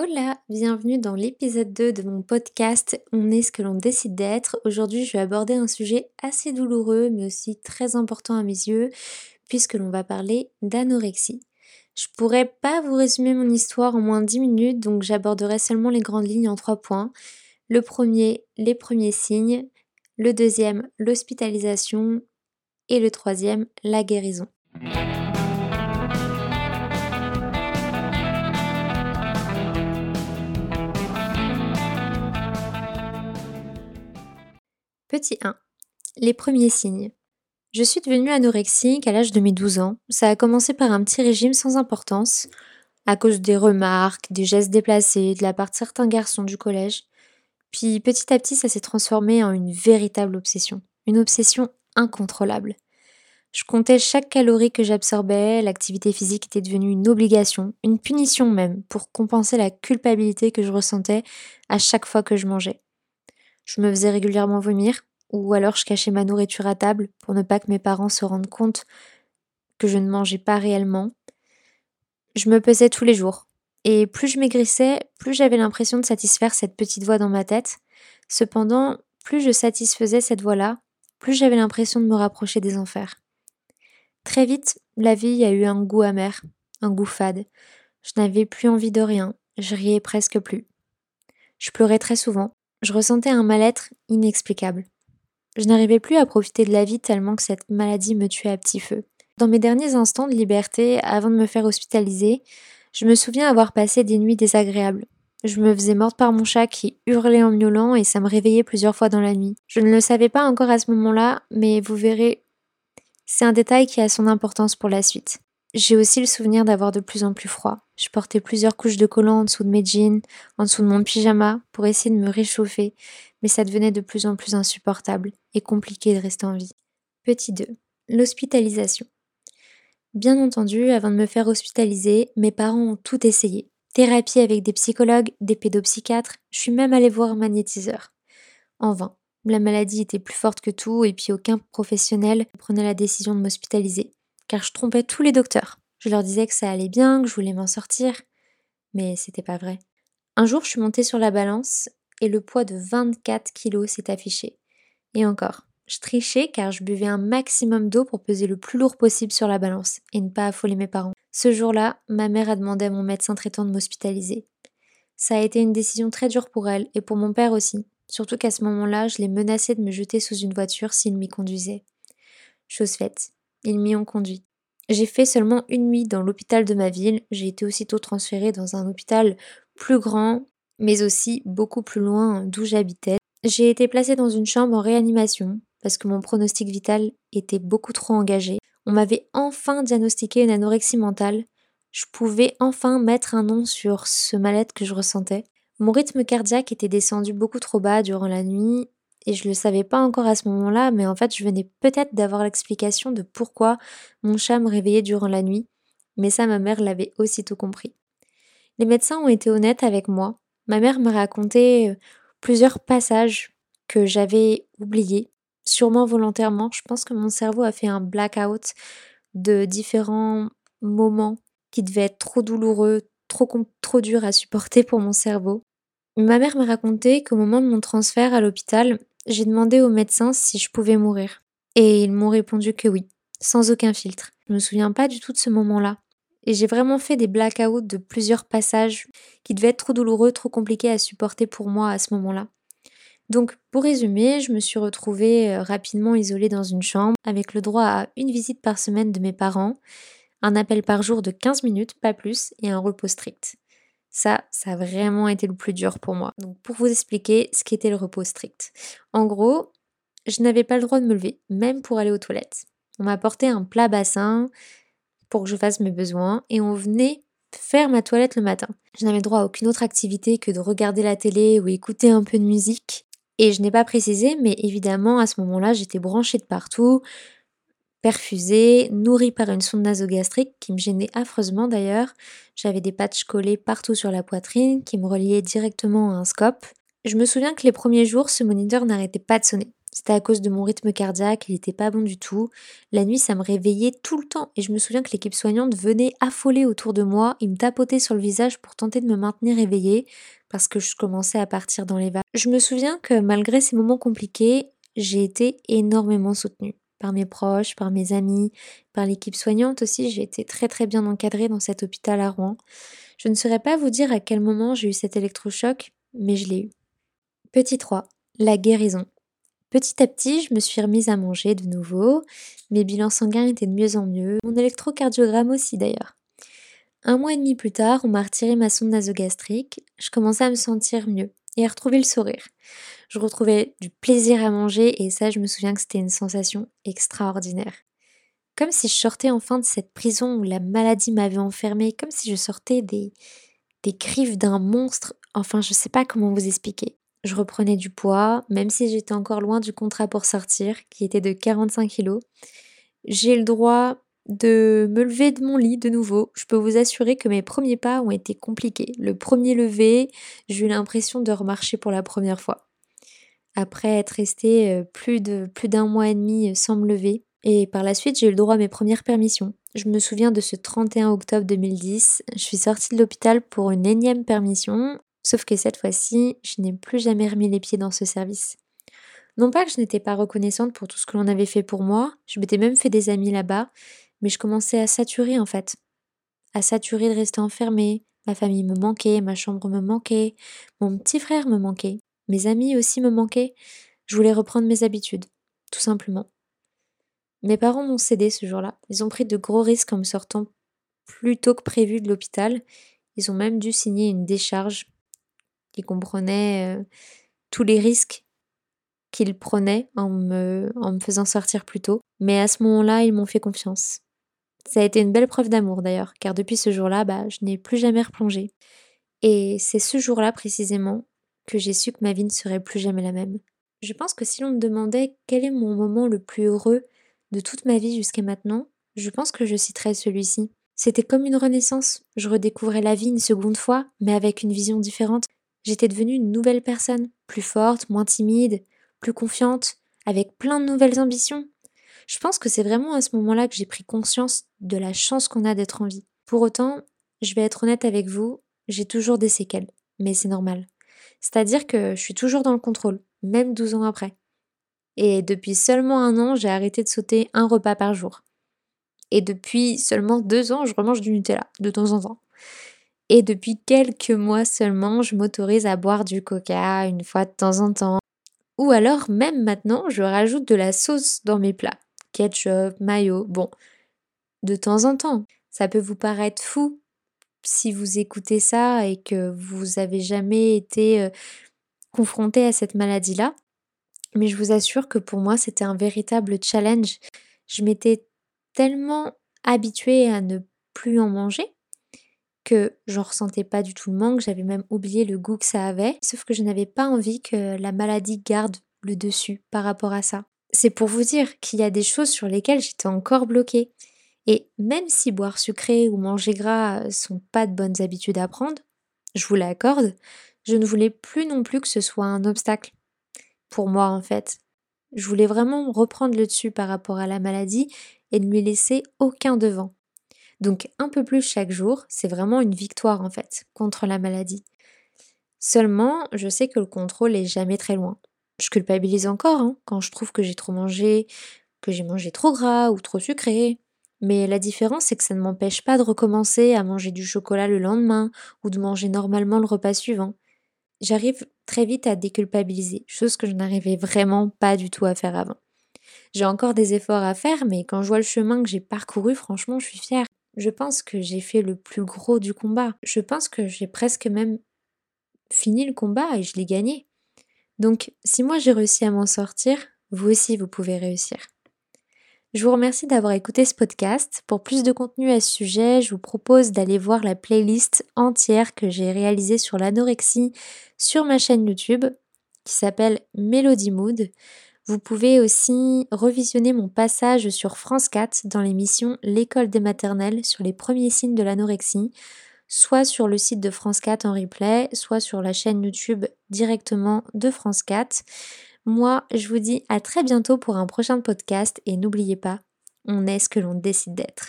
Hola, bienvenue dans l'épisode 2 de mon podcast On est ce que l'on décide d'être. Aujourd'hui, je vais aborder un sujet assez douloureux mais aussi très important à mes yeux puisque l'on va parler d'anorexie. Je pourrais pas vous résumer mon histoire en moins de 10 minutes donc j'aborderai seulement les grandes lignes en trois points. Le premier, les premiers signes. Le deuxième, l'hospitalisation. Et le troisième, la guérison. Petit 1. Les premiers signes. Je suis devenue anorexique à l'âge de mes 12 ans. Ça a commencé par un petit régime sans importance, à cause des remarques, des gestes déplacés de la part de certains garçons du collège. Puis petit à petit, ça s'est transformé en une véritable obsession. Une obsession incontrôlable. Je comptais chaque calorie que j'absorbais, l'activité physique était devenue une obligation, une punition même, pour compenser la culpabilité que je ressentais à chaque fois que je mangeais. Je me faisais régulièrement vomir, ou alors je cachais ma nourriture à table pour ne pas que mes parents se rendent compte que je ne mangeais pas réellement. Je me pesais tous les jours. Et plus je maigrissais, plus j'avais l'impression de satisfaire cette petite voix dans ma tête. Cependant, plus je satisfaisais cette voix-là, plus j'avais l'impression de me rapprocher des enfers. Très vite, la vie a eu un goût amer, un goût fade. Je n'avais plus envie de rien, je riais presque plus. Je pleurais très souvent, je ressentais un mal-être inexplicable. Je n'arrivais plus à profiter de la vie tellement que cette maladie me tuait à petit feu. Dans mes derniers instants de liberté, avant de me faire hospitaliser, je me souviens avoir passé des nuits désagréables. Je me faisais morte par mon chat qui hurlait en miaulant et ça me réveillait plusieurs fois dans la nuit. Je ne le savais pas encore à ce moment-là, mais vous verrez, c'est un détail qui a son importance pour la suite. J'ai aussi le souvenir d'avoir de plus en plus froid. Je portais plusieurs couches de collants en dessous de mes jeans, en dessous de mon pyjama, pour essayer de me réchauffer, mais ça devenait de plus en plus insupportable et compliqué de rester en vie. Petit 2. L'hospitalisation. Bien entendu, avant de me faire hospitaliser, mes parents ont tout essayé. Thérapie avec des psychologues, des pédopsychiatres, je suis même allée voir un magnétiseur. En vain. La maladie était plus forte que tout et puis aucun professionnel prenait la décision de m'hospitaliser car je trompais tous les docteurs. Je leur disais que ça allait bien, que je voulais m'en sortir, mais c'était pas vrai. Un jour, je suis montée sur la balance et le poids de 24 kilos s'est affiché. Et encore, je trichais car je buvais un maximum d'eau pour peser le plus lourd possible sur la balance et ne pas affoler mes parents. Ce jour-là, ma mère a demandé à mon médecin traitant de m'hospitaliser. Ça a été une décision très dure pour elle et pour mon père aussi, surtout qu'à ce moment-là, je l'ai menacé de me jeter sous une voiture s'il m'y conduisait. Chose faite, ils m'y ont conduit. J'ai fait seulement une nuit dans l'hôpital de ma ville, j'ai été aussitôt transférée dans un hôpital plus grand, mais aussi beaucoup plus loin d'où j'habitais. J'ai été placée dans une chambre en réanimation parce que mon pronostic vital était beaucoup trop engagé. On m'avait enfin diagnostiqué une anorexie mentale. Je pouvais enfin mettre un nom sur ce mal-être que je ressentais. Mon rythme cardiaque était descendu beaucoup trop bas durant la nuit et je le savais pas encore à ce moment-là, mais en fait, je venais peut-être d'avoir l'explication de pourquoi mon chat me réveillait durant la nuit, mais ça, ma mère l'avait aussitôt compris. Les médecins ont été honnêtes avec moi. Ma mère m'a raconté euh, plusieurs passages que j'avais oubliés, sûrement volontairement. Je pense que mon cerveau a fait un blackout de différents moments qui devaient être trop douloureux, trop, trop durs à supporter pour mon cerveau. Ma mère m'a raconté qu'au moment de mon transfert à l'hôpital, j'ai demandé au médecin si je pouvais mourir. Et ils m'ont répondu que oui, sans aucun filtre. Je me souviens pas du tout de ce moment-là. Et j'ai vraiment fait des blackouts de plusieurs passages qui devaient être trop douloureux, trop compliqués à supporter pour moi à ce moment-là. Donc, pour résumer, je me suis retrouvée euh, rapidement isolée dans une chambre avec le droit à une visite par semaine de mes parents, un appel par jour de 15 minutes, pas plus, et un repos strict. Ça, ça a vraiment été le plus dur pour moi. Donc pour vous expliquer ce qu'était le repos strict. En gros, je n'avais pas le droit de me lever, même pour aller aux toilettes. On m'a apporté un plat bassin pour que je fasse mes besoins et on venait faire ma toilette le matin. Je n'avais droit à aucune autre activité que de regarder la télé ou écouter un peu de musique. Et je n'ai pas précisé, mais évidemment, à ce moment-là, j'étais branchée de partout perfusée, nourrie par une sonde nasogastrique qui me gênait affreusement d'ailleurs. J'avais des patchs collés partout sur la poitrine qui me reliaient directement à un scope. Je me souviens que les premiers jours, ce moniteur n'arrêtait pas de sonner. C'était à cause de mon rythme cardiaque, il n'était pas bon du tout. La nuit, ça me réveillait tout le temps et je me souviens que l'équipe soignante venait affolée autour de moi, il me tapotait sur le visage pour tenter de me maintenir éveillée parce que je commençais à partir dans les vagues. Je me souviens que malgré ces moments compliqués, j'ai été énormément soutenue par mes proches, par mes amis, par l'équipe soignante aussi. J'ai été très très bien encadrée dans cet hôpital à Rouen. Je ne saurais pas vous dire à quel moment j'ai eu cet électrochoc, mais je l'ai eu. Petit 3. La guérison. Petit à petit, je me suis remise à manger de nouveau. Mes bilans sanguins étaient de mieux en mieux. Mon électrocardiogramme aussi d'ailleurs. Un mois et demi plus tard, on m'a retiré ma sonde nasogastrique. Je commençais à me sentir mieux et à retrouver le sourire. Je retrouvais du plaisir à manger et ça, je me souviens que c'était une sensation extraordinaire. Comme si je sortais enfin de cette prison où la maladie m'avait enfermée, comme si je sortais des, des griffes d'un monstre. Enfin, je sais pas comment vous expliquer je reprenais du poids, même si j'étais encore loin du contrat pour sortir, qui était de 45 kilos. J'ai le droit de me lever de mon lit de nouveau. Je peux vous assurer que mes premiers pas ont été compliqués. Le premier levé, j'ai eu l'impression de remarcher pour la première fois. Après être resté euh, plus de plus d'un mois et demi sans me lever, et par la suite, j'ai eu le droit à mes premières permissions. Je me souviens de ce 31 octobre 2010. Je suis sortie de l'hôpital pour une énième permission Sauf que cette fois-ci, je n'ai plus jamais remis les pieds dans ce service. Non pas que je n'étais pas reconnaissante pour tout ce que l'on avait fait pour moi, je m'étais même fait des amis là-bas, mais je commençais à saturer en fait. À saturer de rester enfermée, ma famille me manquait, ma chambre me manquait, mon petit frère me manquait, mes amis aussi me manquaient. Je voulais reprendre mes habitudes, tout simplement. Mes parents m'ont cédé ce jour-là. Ils ont pris de gros risques en me sortant plus tôt que prévu de l'hôpital. Ils ont même dû signer une décharge qui comprenait euh, tous les risques qu'ils prenaient en me, en me faisant sortir plus tôt. Mais à ce moment-là, ils m'ont fait confiance. Ça a été une belle preuve d'amour d'ailleurs, car depuis ce jour-là, bah, je n'ai plus jamais replongé. Et c'est ce jour-là précisément que j'ai su que ma vie ne serait plus jamais la même. Je pense que si l'on me demandait quel est mon moment le plus heureux de toute ma vie jusqu'à maintenant, je pense que je citerais celui-ci. C'était comme une renaissance. Je redécouvrais la vie une seconde fois, mais avec une vision différente. J'étais devenue une nouvelle personne, plus forte, moins timide, plus confiante, avec plein de nouvelles ambitions. Je pense que c'est vraiment à ce moment-là que j'ai pris conscience de la chance qu'on a d'être en vie. Pour autant, je vais être honnête avec vous, j'ai toujours des séquelles, mais c'est normal. C'est-à-dire que je suis toujours dans le contrôle, même 12 ans après. Et depuis seulement un an, j'ai arrêté de sauter un repas par jour. Et depuis seulement deux ans, je remange du Nutella, de temps en temps. Et depuis quelques mois seulement, je m'autorise à boire du coca une fois de temps en temps. Ou alors, même maintenant, je rajoute de la sauce dans mes plats. Ketchup, mayo, bon, de temps en temps. Ça peut vous paraître fou si vous écoutez ça et que vous avez jamais été confronté à cette maladie-là. Mais je vous assure que pour moi, c'était un véritable challenge. Je m'étais tellement habituée à ne plus en manger que j'en ressentais pas du tout le manque, j'avais même oublié le goût que ça avait, sauf que je n'avais pas envie que la maladie garde le dessus par rapport à ça. C'est pour vous dire qu'il y a des choses sur lesquelles j'étais encore bloquée. Et même si boire sucré ou manger gras sont pas de bonnes habitudes à prendre, je vous l'accorde, je ne voulais plus non plus que ce soit un obstacle. Pour moi, en fait. Je voulais vraiment reprendre le dessus par rapport à la maladie et ne lui laisser aucun devant. Donc un peu plus chaque jour, c'est vraiment une victoire en fait contre la maladie. Seulement, je sais que le contrôle est jamais très loin. Je culpabilise encore hein, quand je trouve que j'ai trop mangé, que j'ai mangé trop gras ou trop sucré. Mais la différence, c'est que ça ne m'empêche pas de recommencer à manger du chocolat le lendemain ou de manger normalement le repas suivant. J'arrive très vite à déculpabiliser, chose que je n'arrivais vraiment pas du tout à faire avant. J'ai encore des efforts à faire, mais quand je vois le chemin que j'ai parcouru, franchement, je suis fière je pense que j'ai fait le plus gros du combat. Je pense que j'ai presque même fini le combat et je l'ai gagné. Donc, si moi j'ai réussi à m'en sortir, vous aussi vous pouvez réussir. Je vous remercie d'avoir écouté ce podcast. Pour plus de contenu à ce sujet, je vous propose d'aller voir la playlist entière que j'ai réalisée sur l'anorexie sur ma chaîne YouTube qui s'appelle Melody Mood. Vous pouvez aussi revisionner mon passage sur France 4 dans l'émission L'école des maternelles sur les premiers signes de l'anorexie, soit sur le site de France 4 en replay, soit sur la chaîne YouTube directement de France 4. Moi, je vous dis à très bientôt pour un prochain podcast et n'oubliez pas, on est ce que l'on décide d'être.